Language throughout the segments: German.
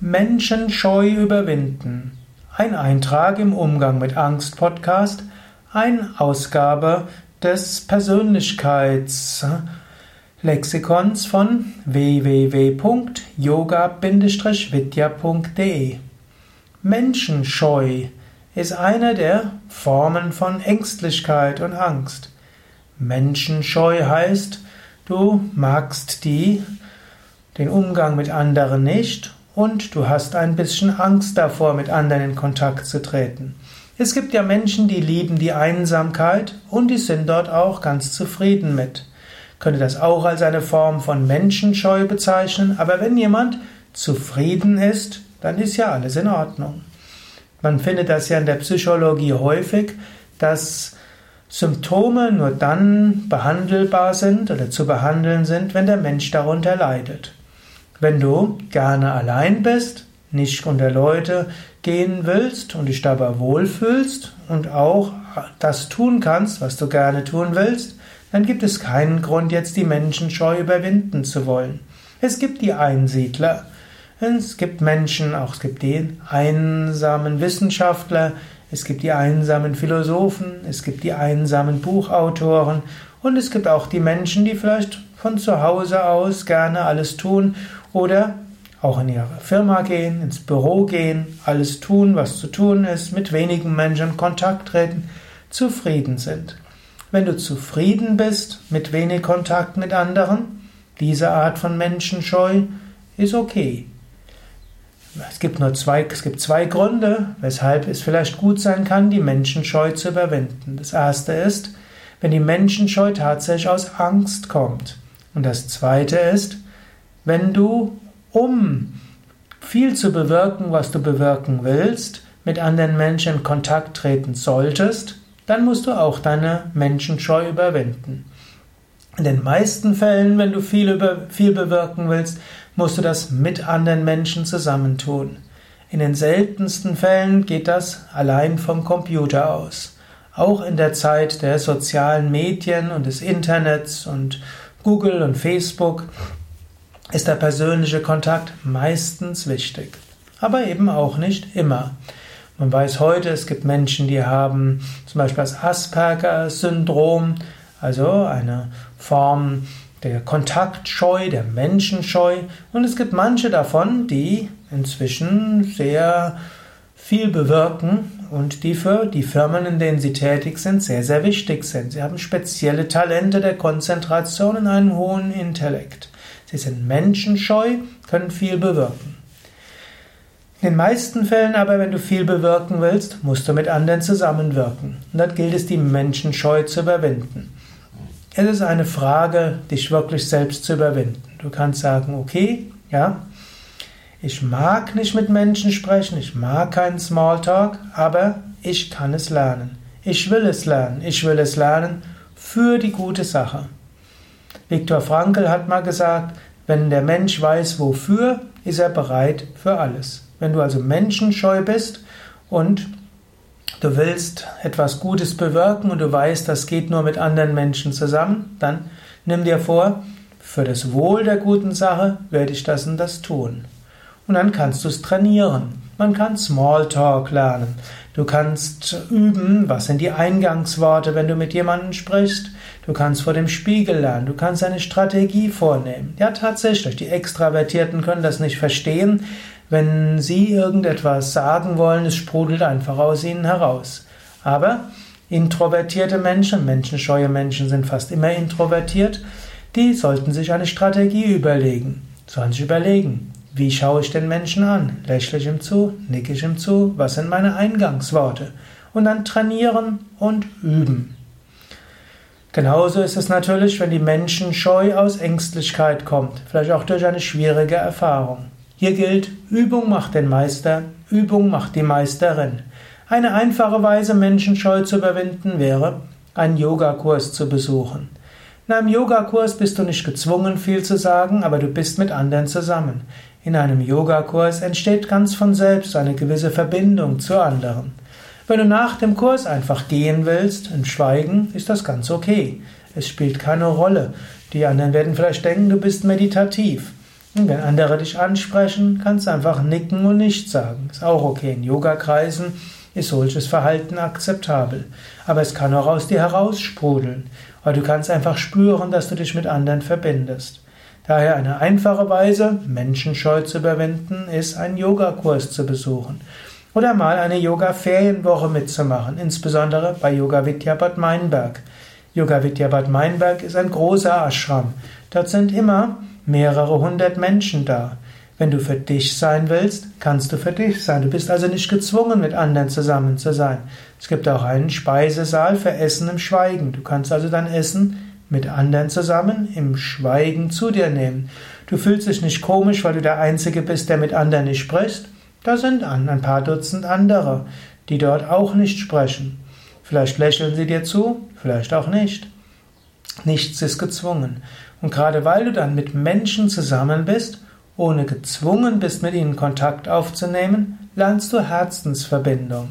Menschenscheu überwinden. Ein Eintrag im Umgang mit Angst Podcast, eine Ausgabe des Persönlichkeitslexikons von www.yoga-vidya.de. Menschenscheu ist eine der Formen von Ängstlichkeit und Angst. Menschenscheu heißt, du magst die, den Umgang mit anderen nicht und du hast ein bisschen Angst davor, mit anderen in Kontakt zu treten. Es gibt ja Menschen, die lieben die Einsamkeit und die sind dort auch ganz zufrieden mit. Könnte das auch als eine Form von Menschenscheu bezeichnen, aber wenn jemand zufrieden ist, dann ist ja alles in Ordnung. Man findet das ja in der Psychologie häufig, dass Symptome nur dann behandelbar sind oder zu behandeln sind, wenn der Mensch darunter leidet. Wenn du gerne allein bist, nicht unter Leute gehen willst und dich dabei wohlfühlst und auch das tun kannst, was du gerne tun willst, dann gibt es keinen Grund, jetzt die Menschenscheu überwinden zu wollen. Es gibt die Einsiedler, es gibt Menschen, auch es gibt die einsamen Wissenschaftler, es gibt die einsamen Philosophen, es gibt die einsamen Buchautoren. Und es gibt auch die Menschen, die vielleicht von zu Hause aus gerne alles tun oder auch in ihre Firma gehen, ins Büro gehen, alles tun, was zu tun ist, mit wenigen Menschen Kontakt treten, zufrieden sind. Wenn du zufrieden bist mit wenig Kontakt mit anderen, diese Art von Menschenscheu ist okay. Es gibt nur zwei, es gibt zwei Gründe, weshalb es vielleicht gut sein kann, die Menschenscheu zu überwinden. Das erste ist, wenn die Menschenscheu tatsächlich aus Angst kommt. Und das zweite ist, wenn du, um viel zu bewirken, was du bewirken willst, mit anderen Menschen in Kontakt treten solltest, dann musst du auch deine Menschenscheu überwinden. In den meisten Fällen, wenn du viel, über, viel bewirken willst, musst du das mit anderen Menschen zusammentun. In den seltensten Fällen geht das allein vom Computer aus. Auch in der Zeit der sozialen Medien und des Internets und Google und Facebook ist der persönliche Kontakt meistens wichtig, aber eben auch nicht immer. Man weiß heute, es gibt Menschen, die haben zum Beispiel das Asperger-Syndrom, also eine Form der Kontaktscheu, der Menschenscheu. Und es gibt manche davon, die inzwischen sehr viel bewirken und die für die Firmen, in denen sie tätig sind, sehr, sehr wichtig sind. Sie haben spezielle Talente der Konzentration und einen hohen Intellekt. Sie sind menschenscheu, können viel bewirken. In den meisten Fällen aber, wenn du viel bewirken willst, musst du mit anderen zusammenwirken. Und dort gilt es, die Menschenscheu zu überwinden. Es ist eine Frage, dich wirklich selbst zu überwinden. Du kannst sagen, okay, ja, ich mag nicht mit Menschen sprechen, ich mag keinen Smalltalk, aber ich kann es lernen. Ich will es lernen. Ich will es lernen für die gute Sache. Viktor Frankl hat mal gesagt, wenn der Mensch weiß wofür, ist er bereit für alles. Wenn du also menschenscheu bist und du willst etwas Gutes bewirken und du weißt, das geht nur mit anderen Menschen zusammen, dann nimm dir vor, für das Wohl der guten Sache werde ich das und das tun. Und dann kannst du es trainieren. Man kann Smalltalk lernen. Du kannst üben, was sind die Eingangsworte, wenn du mit jemandem sprichst. Du kannst vor dem Spiegel lernen. Du kannst eine Strategie vornehmen. Ja, tatsächlich. Die Extravertierten können das nicht verstehen. Wenn sie irgendetwas sagen wollen, es sprudelt einfach aus ihnen heraus. Aber introvertierte Menschen, menschenscheue Menschen sind fast immer introvertiert, die sollten sich eine Strategie überlegen. Sollen sich überlegen, wie schaue ich den Menschen an? Lächle ich ihm zu? Nicke ich ihm zu? Was sind meine Eingangsworte? Und dann trainieren und üben. Genauso ist es natürlich, wenn die Menschen Scheu aus Ängstlichkeit kommt, vielleicht auch durch eine schwierige Erfahrung. Hier gilt, Übung macht den Meister, Übung macht die Meisterin. Eine einfache Weise, Menschenscheu zu überwinden, wäre, einen Yogakurs zu besuchen. In einem Yogakurs bist du nicht gezwungen, viel zu sagen, aber du bist mit anderen zusammen. In einem Yogakurs entsteht ganz von selbst eine gewisse Verbindung zu anderen. Wenn du nach dem Kurs einfach gehen willst, im Schweigen, ist das ganz okay. Es spielt keine Rolle. Die anderen werden vielleicht denken, du bist meditativ. Und wenn andere dich ansprechen, kannst du einfach nicken und nichts sagen. Ist auch okay. In Yogakreisen ist solches Verhalten akzeptabel. Aber es kann auch aus dir heraussprudeln. Weil du kannst einfach spüren, dass du dich mit anderen verbindest. Daher eine einfache Weise, Menschenscheu zu überwinden, ist, einen Yogakurs zu besuchen. Oder mal eine Yoga-Ferienwoche mitzumachen, insbesondere bei Yoga Vidya Bad Meinberg. Yoga Vidya Bad Meinberg ist ein großer Ashram. Dort sind immer mehrere hundert Menschen da. Wenn du für dich sein willst, kannst du für dich sein. Du bist also nicht gezwungen, mit anderen zusammen zu sein. Es gibt auch einen Speisesaal für Essen im Schweigen. Du kannst also dein Essen mit anderen zusammen im Schweigen zu dir nehmen. Du fühlst dich nicht komisch, weil du der Einzige bist, der mit anderen nicht spricht. Da sind ein paar Dutzend andere, die dort auch nicht sprechen. Vielleicht lächeln sie dir zu, vielleicht auch nicht. Nichts ist gezwungen. Und gerade weil du dann mit Menschen zusammen bist, ohne gezwungen bist, mit ihnen Kontakt aufzunehmen, lernst du Herzensverbindung.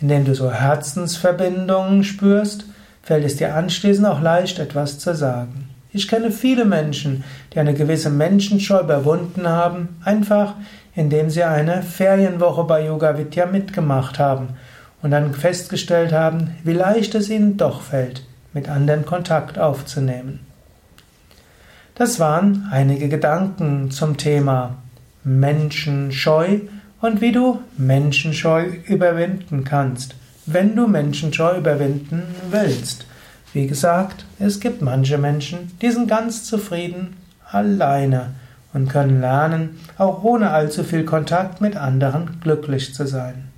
Indem du so Herzensverbindungen spürst, fällt es dir anschließend auch leicht, etwas zu sagen. Ich kenne viele Menschen, die eine gewisse Menschenscheu überwunden haben, einfach indem sie eine Ferienwoche bei Yoga Vidya mitgemacht haben und dann festgestellt haben, wie leicht es ihnen doch fällt, mit anderen Kontakt aufzunehmen. Das waren einige Gedanken zum Thema Menschenscheu und wie du Menschenscheu überwinden kannst, wenn du Menschenscheu überwinden willst. Wie gesagt, es gibt manche Menschen, die sind ganz zufrieden alleine und können lernen, auch ohne allzu viel Kontakt mit anderen glücklich zu sein.